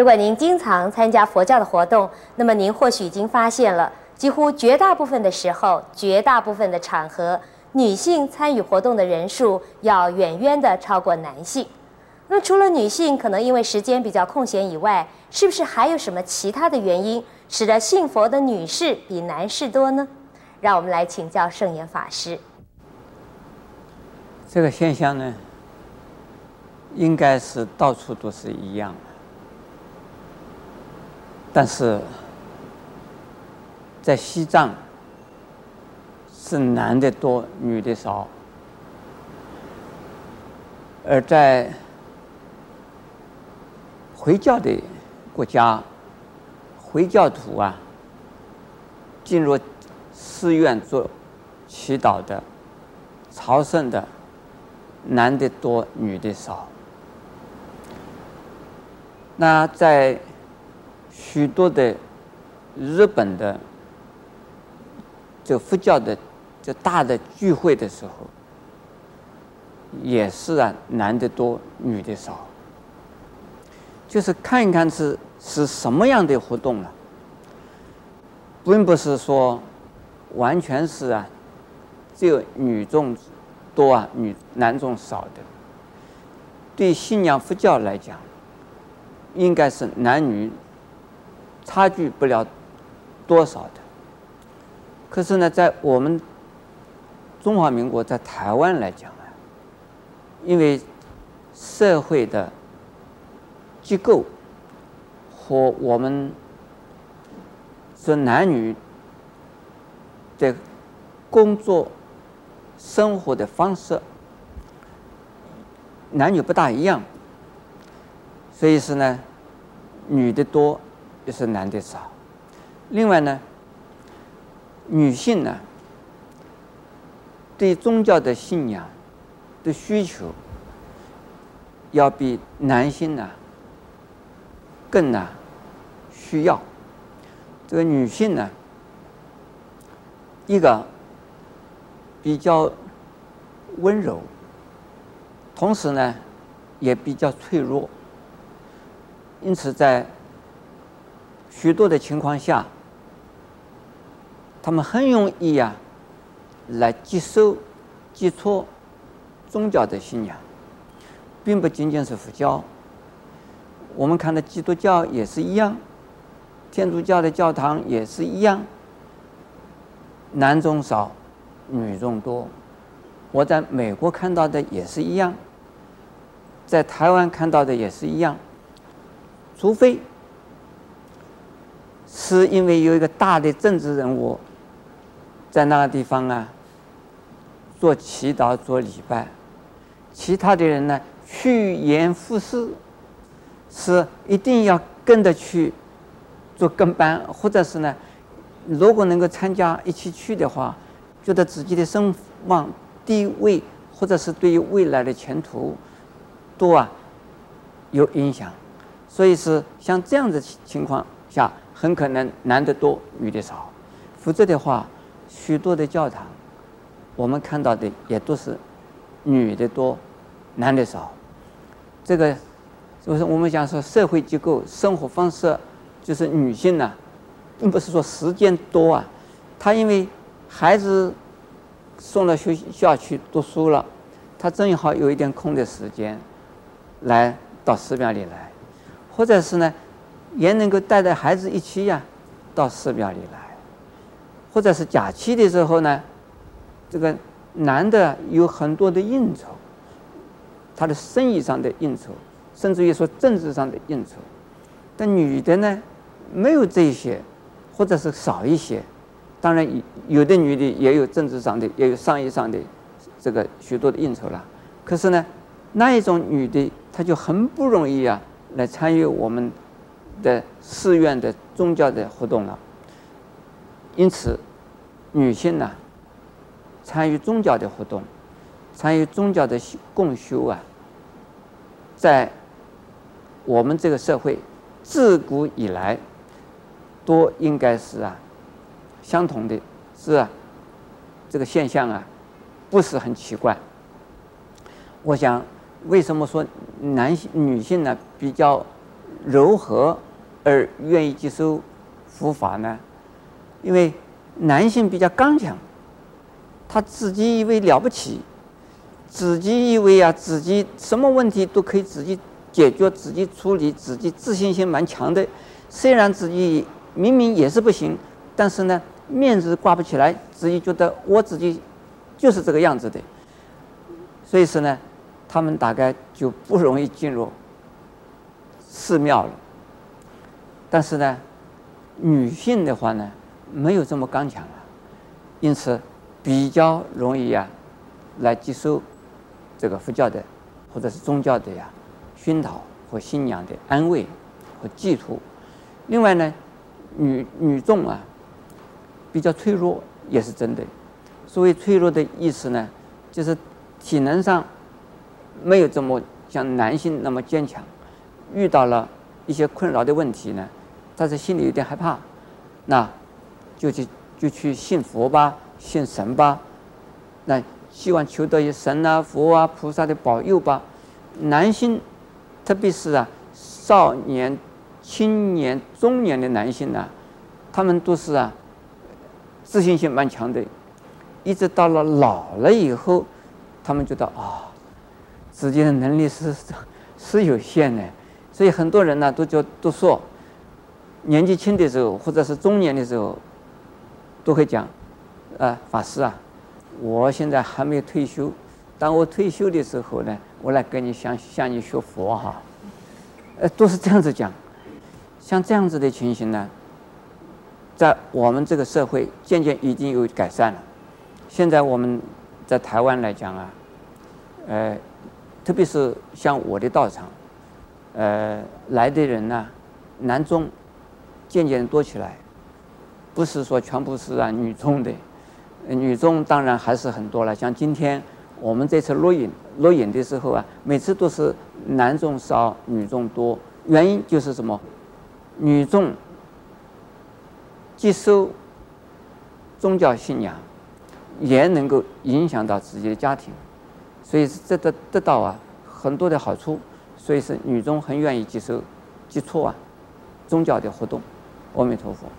如果您经常参加佛教的活动，那么您或许已经发现了，几乎绝大部分的时候，绝大部分的场合，女性参与活动的人数要远远的超过男性。那除了女性可能因为时间比较空闲以外，是不是还有什么其他的原因，使得信佛的女士比男士多呢？让我们来请教圣严法师。这个现象呢，应该是到处都是一样的。但是，在西藏是男的多，女的少；而在回教的国家，回教徒啊，进入寺院做祈祷的、朝圣的，男的多，女的少。那在许多的日本的这佛教的这大的聚会的时候，也是啊，男的多，女的少。就是看一看是是什么样的活动了，并不是说完全是啊，只有女众多啊，女男众少的。对信仰佛教来讲，应该是男女。差距不了多少的，可是呢，在我们中华民国在台湾来讲啊，因为社会的机构和我们说男女的工作生活的方式，男女不大一样，所以是呢，女的多。就是男的少，另外呢，女性呢，对宗教的信仰的需求，要比男性呢更呢需要。这个女性呢，一个比较温柔，同时呢也比较脆弱，因此在。许多的情况下，他们很容易呀，来接受、接触宗教的信仰，并不仅仅是佛教。我们看到基督教也是一样，天主教的教堂也是一样，男众少，女众多。我在美国看到的也是一样，在台湾看到的也是一样，除非。是因为有一个大的政治人物在那个地方啊，做祈祷、做礼拜，其他的人呢，趋炎附势，是一定要跟着去做跟班，或者是呢，如果能够参加一起去的话，觉得自己的声望地位，或者是对于未来的前途，都啊有影响，所以是像这样的情况下。很可能男的多，女的少，否则的话，许多的教堂，我们看到的也都是女的多，男的少。这个就是我们讲说社会结构、生活方式，就是女性呢，并不是说时间多啊，她因为孩子送到学校去读书了，她正好有一点空的时间，来到寺庙里来，或者是呢。也能够带着孩子一起呀，到寺庙里来，或者是假期的时候呢，这个男的有很多的应酬，他的生意上的应酬，甚至于说政治上的应酬，但女的呢，没有这些，或者是少一些。当然，有的女的也有政治上的，也有商业上的这个许多的应酬了。可是呢，那一种女的，她就很不容易啊，来参与我们。的寺院的宗教的活动了，因此，女性呢，参与宗教的活动，参与宗教的共修啊，在我们这个社会自古以来，都应该是啊相同的，是啊，这个现象啊，不是很奇怪。我想，为什么说男性女性呢比较？柔和而愿意接受佛法呢？因为男性比较刚强，他自己以为了不起，自己以为啊自己什么问题都可以自己解决、自己处理、自己自信心蛮强的。虽然自己明明也是不行，但是呢面子挂不起来，自己觉得我自己就是这个样子的。所以说呢，他们大概就不容易进入寺庙了。但是呢，女性的话呢，没有这么刚强啊，因此比较容易呀，来接受这个佛教的或者是宗教的呀熏陶和信仰的安慰和寄托。另外呢，女女众啊比较脆弱也是真的。所谓脆弱的意思呢，就是体能上没有这么像男性那么坚强，遇到了一些困扰的问题呢。但是心里有点害怕，那就去就去信佛吧，信神吧，那希望求得一神啊、佛啊、菩萨的保佑吧。男性，特别是啊少年、青年、中年的男性呢、他们都是啊自信心蛮强的，一直到了老了以后，他们觉得啊、自己的能力是是有限的，所以很多人呢都就都说。年纪轻的时候，或者是中年的时候，都会讲：“啊，法师啊，我现在还没有退休，当我退休的时候呢，我来跟你向向你学佛哈。”呃，都是这样子讲。像这样子的情形呢，在我们这个社会渐渐已经有改善了。现在我们在台湾来讲啊，呃，特别是像我的道场，呃，来的人呢，男中。渐渐多起来，不是说全部是啊女众的，女众当然还是很多了。像今天我们这次录影录影的时候啊，每次都是男众少，女众多。原因就是什么？女众接受宗教信仰，也能够影响到自己的家庭，所以这得得到啊很多的好处。所以是女众很愿意接受接触啊宗教的活动。阿弥陀佛。